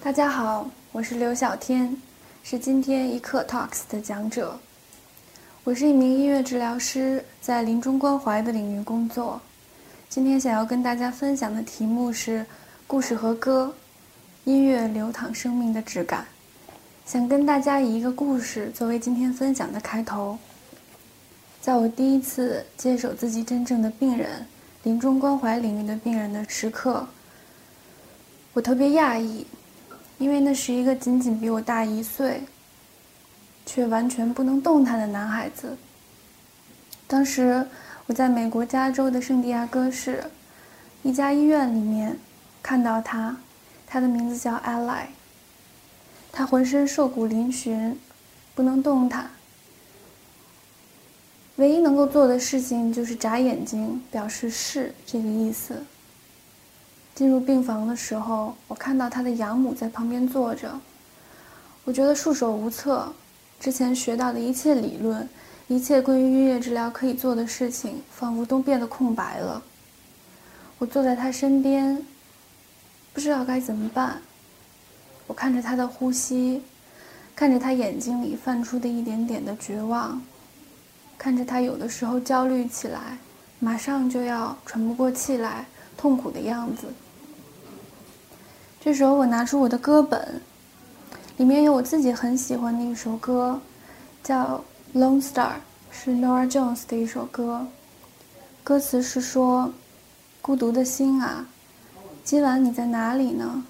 大家好，我是刘小天，是今天一刻 Talks 的讲者。我是一名音乐治疗师，在临终关怀的领域工作。今天想要跟大家分享的题目是故事和歌，音乐流淌生命的质感。想跟大家以一个故事作为今天分享的开头。在我第一次接手自己真正的病人、临终关怀领域的病人的时刻，我特别讶异，因为那是一个仅仅比我大一岁，却完全不能动弹的男孩子。当时我在美国加州的圣地亚哥市一家医院里面看到他，他的名字叫 Ally。他浑身瘦骨嶙峋，不能动弹。唯一能够做的事情就是眨眼睛，表示是这个意思。进入病房的时候，我看到他的养母在旁边坐着，我觉得束手无策。之前学到的一切理论，一切关于音乐治疗可以做的事情，仿佛都变得空白了。我坐在他身边，不知道该怎么办。我看着他的呼吸，看着他眼睛里泛出的一点点的绝望。看着他有的时候焦虑起来，马上就要喘不过气来，痛苦的样子。这时候我拿出我的歌本，里面有我自己很喜欢的一首歌，叫《Lone Star》，是 Nora Jones 的一首歌。歌词是说：“孤独的心啊，今晚你在哪里呢？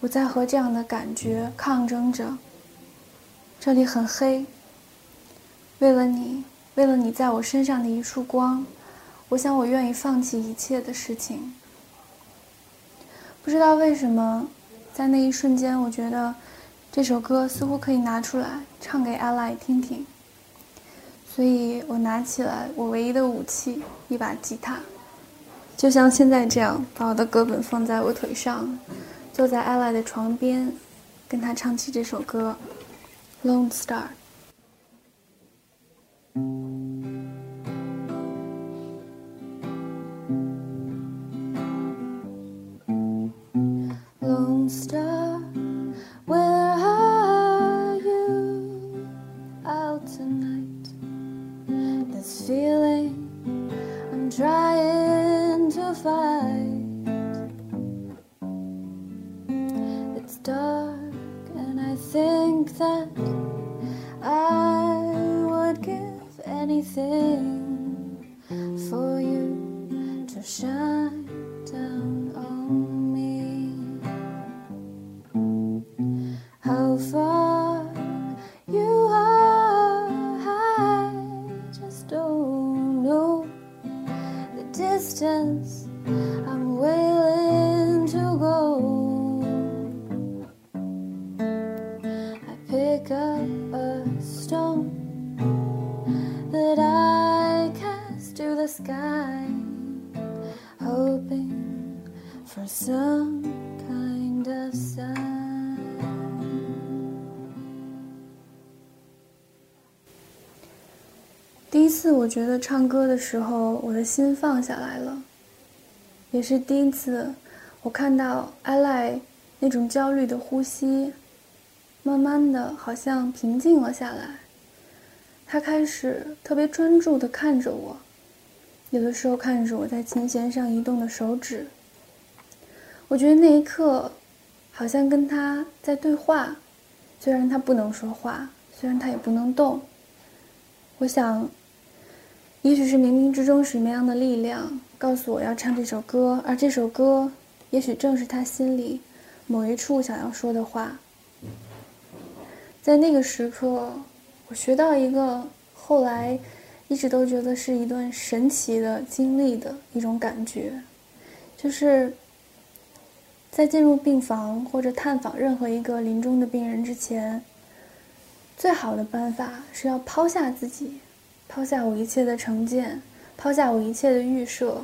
我在和这样的感觉抗争着。这里很黑。”为了你，为了你在我身上的一束光，我想我愿意放弃一切的事情。不知道为什么，在那一瞬间，我觉得这首歌似乎可以拿出来唱给阿赖听听。所以我拿起来我唯一的武器——一把吉他，就像现在这样，把我的歌本放在我腿上，坐在阿赖的床边，跟他唱起这首歌《Lone Star》。Feeling I'm trying to fight. It's dark, and I think that I would give anything distance. I'm willing 觉得唱歌的时候，我的心放下来了，也是第一次，我看到阿赖那种焦虑的呼吸，慢慢的好像平静了下来。他开始特别专注的看着我，有的时候看着我在琴弦上移动的手指。我觉得那一刻，好像跟他在对话，虽然他不能说话，虽然他也不能动。我想，也许是冥冥之中什么样的力量告诉我要唱这首歌，而这首歌，也许正是他心里某一处想要说的话。在那个时刻。我学到一个后来一直都觉得是一段神奇的经历的一种感觉，就是在进入病房或者探访任何一个临终的病人之前，最好的办法是要抛下自己，抛下我一切的成见，抛下我一切的预设，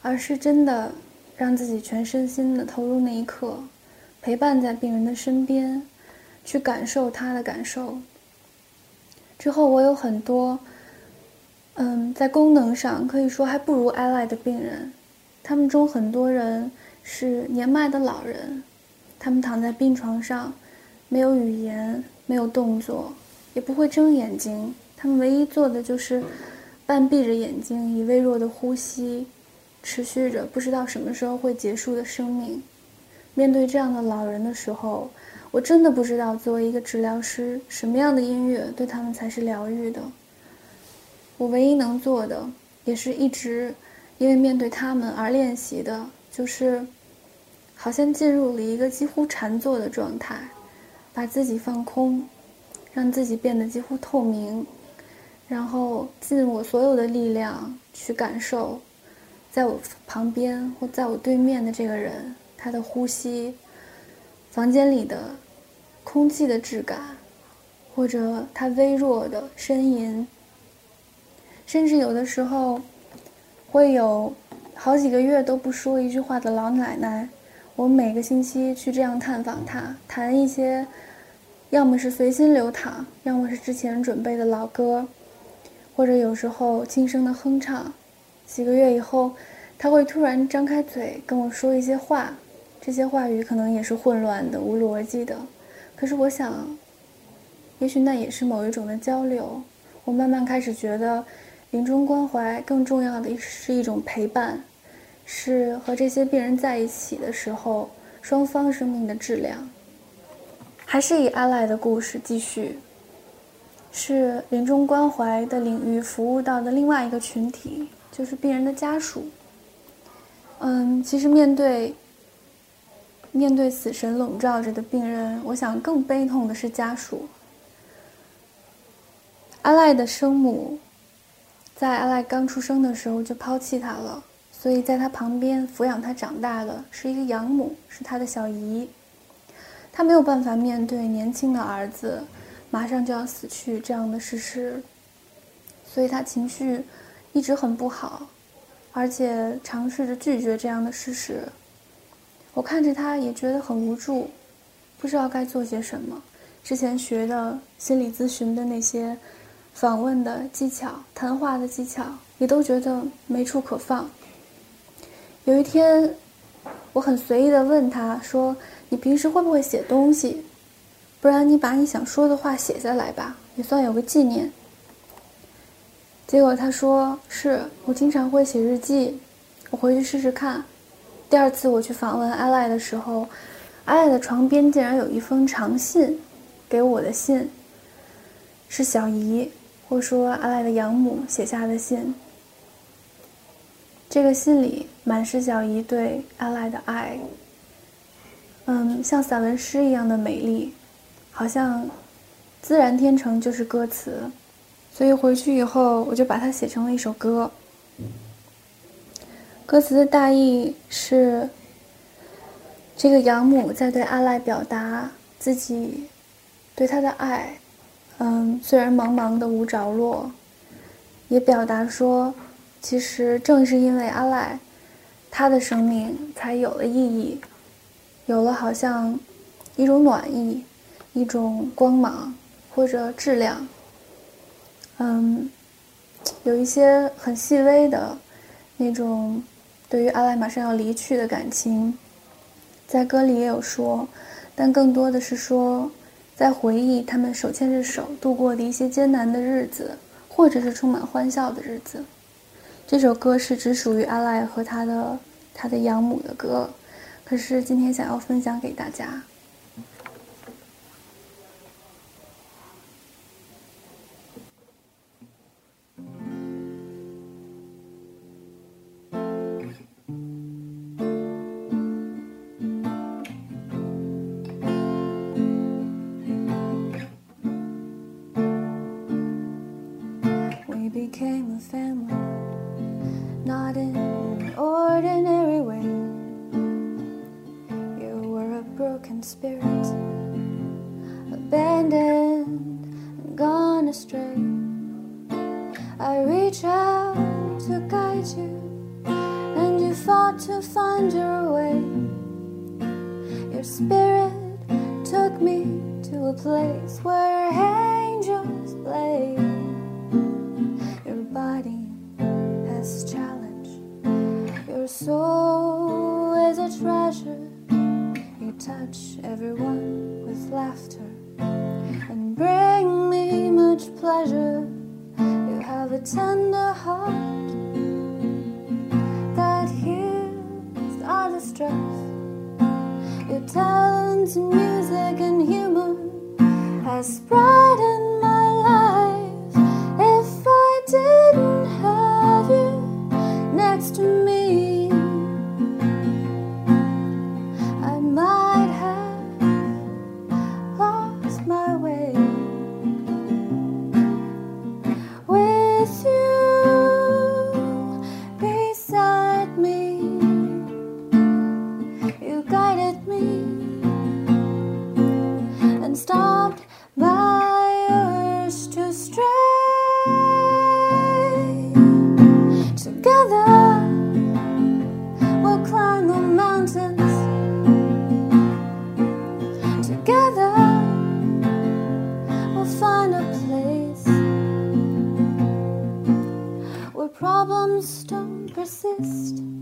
而是真的让自己全身心的投入那一刻，陪伴在病人的身边，去感受他的感受。之后，我有很多，嗯，在功能上可以说还不如 Ally 的病人，他们中很多人是年迈的老人，他们躺在病床上，没有语言，没有动作，也不会睁眼睛。他们唯一做的就是半闭着眼睛，以微弱的呼吸，持续着不知道什么时候会结束的生命。面对这样的老人的时候，我真的不知道作为一个治疗师，什么样的音乐对他们才是疗愈的。我唯一能做的，也是一直因为面对他们而练习的，就是好像进入了一个几乎禅坐的状态，把自己放空，让自己变得几乎透明。然后尽我所有的力量去感受，在我旁边或在我对面的这个人，他的呼吸，房间里的空气的质感，或者他微弱的呻吟，甚至有的时候会有好几个月都不说一句话的老奶奶，我每个星期去这样探访她，谈一些，要么是随心流淌，要么是之前准备的老歌。或者有时候轻声的哼唱，几个月以后，他会突然张开嘴跟我说一些话，这些话语可能也是混乱的、无逻辑的，可是我想，也许那也是某一种的交流。我慢慢开始觉得，临终关怀更重要的是一种陪伴，是和这些病人在一起的时候，双方生命的质量。还是以阿赖的故事继续。是临终关怀的领域服务到的另外一个群体，就是病人的家属。嗯，其实面对面对死神笼罩着的病人，我想更悲痛的是家属。阿赖的生母，在阿赖刚出生的时候就抛弃他了，所以在他旁边抚养他长大的是一个养母，是他的小姨。他没有办法面对年轻的儿子。马上就要死去这样的事实，所以他情绪一直很不好，而且尝试着拒绝这样的事实。我看着他也觉得很无助，不知道该做些什么。之前学的心理咨询的那些访问的技巧、谈话的技巧，也都觉得没处可放。有一天，我很随意的问他说：“你平时会不会写东西？”不然你把你想说的话写下来吧，也算有个纪念。结果他说：“是我经常会写日记，我回去试试看。”第二次我去访问阿赖的时候，阿赖的床边竟然有一封长信，给我的信，是小姨或说阿赖的养母写下的信。这个信里满是小姨对阿赖的爱，嗯，像散文诗一样的美丽。好像，自然天成就是歌词，所以回去以后我就把它写成了一首歌。歌词的大意是：这个养母在对阿赖表达自己对他的爱，嗯，虽然茫茫的无着落，也表达说，其实正是因为阿赖，他的生命才有了意义，有了好像一种暖意。一种光芒或者质量，嗯，有一些很细微的那种对于阿赖马上要离去的感情，在歌里也有说，但更多的是说在回忆他们手牵着手度过的一些艰难的日子，或者是充满欢笑的日子。这首歌是只属于阿赖和他的他的养母的歌，可是今天想要分享给大家。abandoned and gone astray. I reach out to guide you, and you fought to find your way. Your spirit took me to a place where angels play. Your body has challenge, your soul is a treasure. You touch everyone with laughter and bring me much pleasure. You have a tender heart that heals our distress. Your talent in music and humor has brightened stone persist.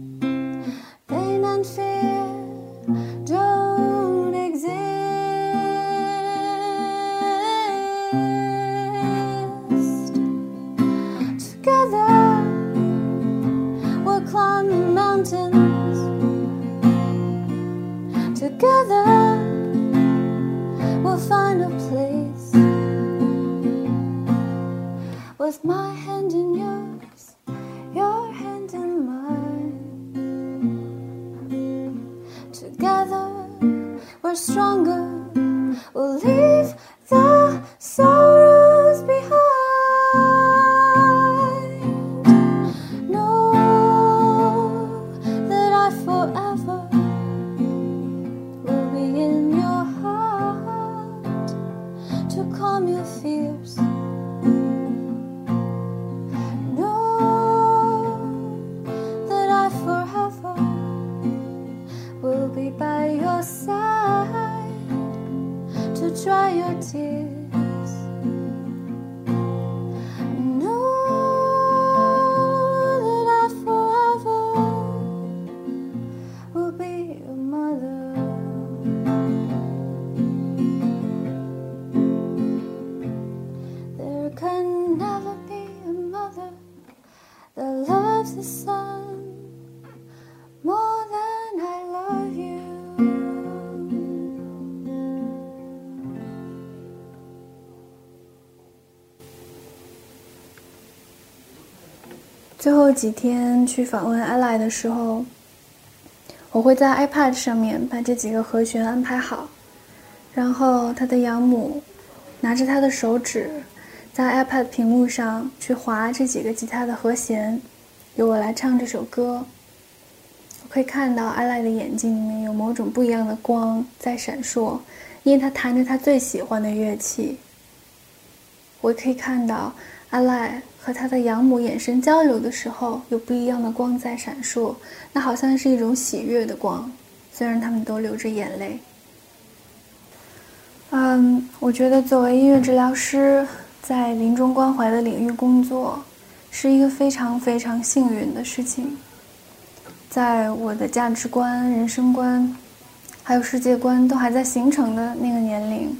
最后几天去访问 ally 的时候，我会在 iPad 上面把这几个和弦安排好，然后他的养母拿着他的手指，在 iPad 屏幕上去划这几个吉他的和弦，由我来唱这首歌。我可以看到 ally 的眼睛里面有某种不一样的光在闪烁，因为他弹着他最喜欢的乐器。我可以看到 ally 和他的养母眼神交流的时候，有不一样的光在闪烁，那好像是一种喜悦的光，虽然他们都流着眼泪。嗯，我觉得作为音乐治疗师，在临终关怀的领域工作，是一个非常非常幸运的事情。在我的价值观、人生观，还有世界观都还在形成的那个年龄，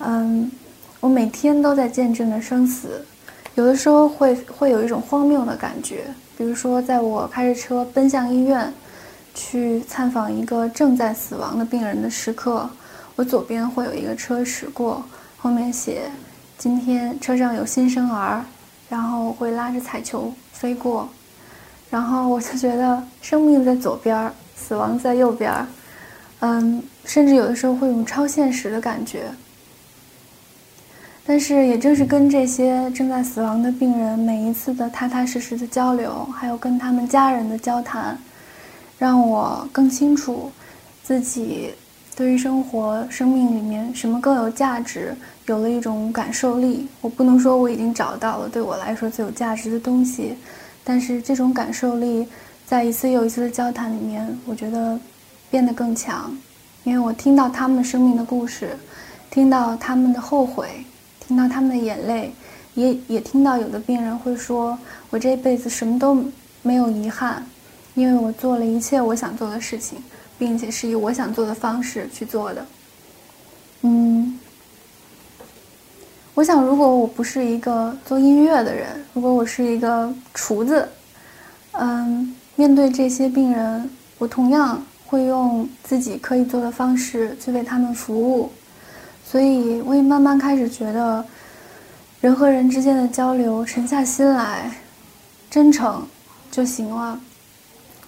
嗯，我每天都在见证着生死。有的时候会会有一种荒谬的感觉，比如说，在我开着车奔向医院，去探访一个正在死亡的病人的时刻，我左边会有一个车驶过，后面写“今天车上有新生儿”，然后会拉着彩球飞过，然后我就觉得生命在左边，死亡在右边，嗯，甚至有的时候会有超现实的感觉。但是，也正是跟这些正在死亡的病人每一次的踏踏实实的交流，还有跟他们家人的交谈，让我更清楚自己对于生活、生命里面什么更有价值，有了一种感受力。我不能说我已经找到了对我来说最有价值的东西，但是这种感受力在一次又一次的交谈里面，我觉得变得更强，因为我听到他们生命的故事，听到他们的后悔。听到他们的眼泪，也也听到有的病人会说：“我这辈子什么都没有遗憾，因为我做了一切我想做的事情，并且是以我想做的方式去做的。嗯，我想，如果我不是一个做音乐的人，如果我是一个厨子，嗯，面对这些病人，我同样会用自己可以做的方式去为他们服务。所以，我也慢慢开始觉得，人和人之间的交流，沉下心来，真诚就行了，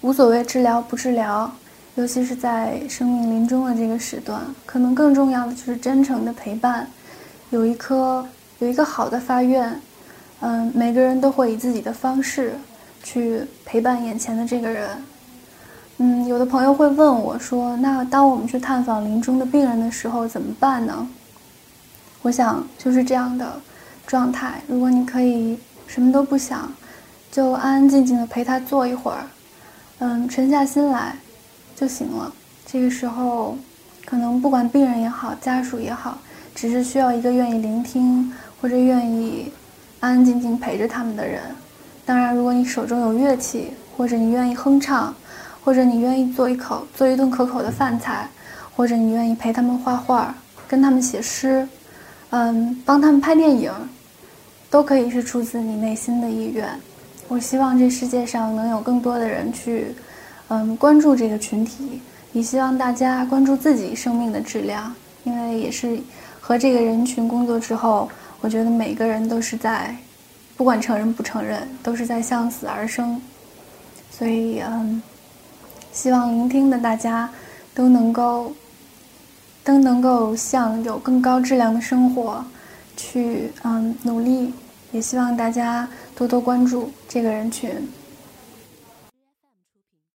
无所谓治疗不治疗。尤其是在生命临终的这个时段，可能更重要的就是真诚的陪伴，有一颗有一个好的发愿，嗯，每个人都会以自己的方式去陪伴眼前的这个人。嗯，有的朋友会问我说：“那当我们去探访临终的病人的时候怎么办呢？”我想就是这样的状态。如果你可以什么都不想，就安安静静的陪他坐一会儿，嗯，沉下心来。就行了。这个时候，可能不管病人也好，家属也好，只是需要一个愿意聆听或者愿意安安静静陪着他们的人。当然，如果你手中有乐器，或者你愿意哼唱，或者你愿意做一口做一顿可口的饭菜，或者你愿意陪他们画画，跟他们写诗，嗯，帮他们拍电影，都可以是出自你内心的意愿。我希望这世界上能有更多的人去。嗯，关注这个群体，也希望大家关注自己生命的质量，因为也是和这个人群工作之后，我觉得每个人都是在，不管承认不承认，都是在向死而生。所以，嗯，希望聆听的大家都能够，都能够向有更高质量的生活去嗯努力，也希望大家多多关注这个人群。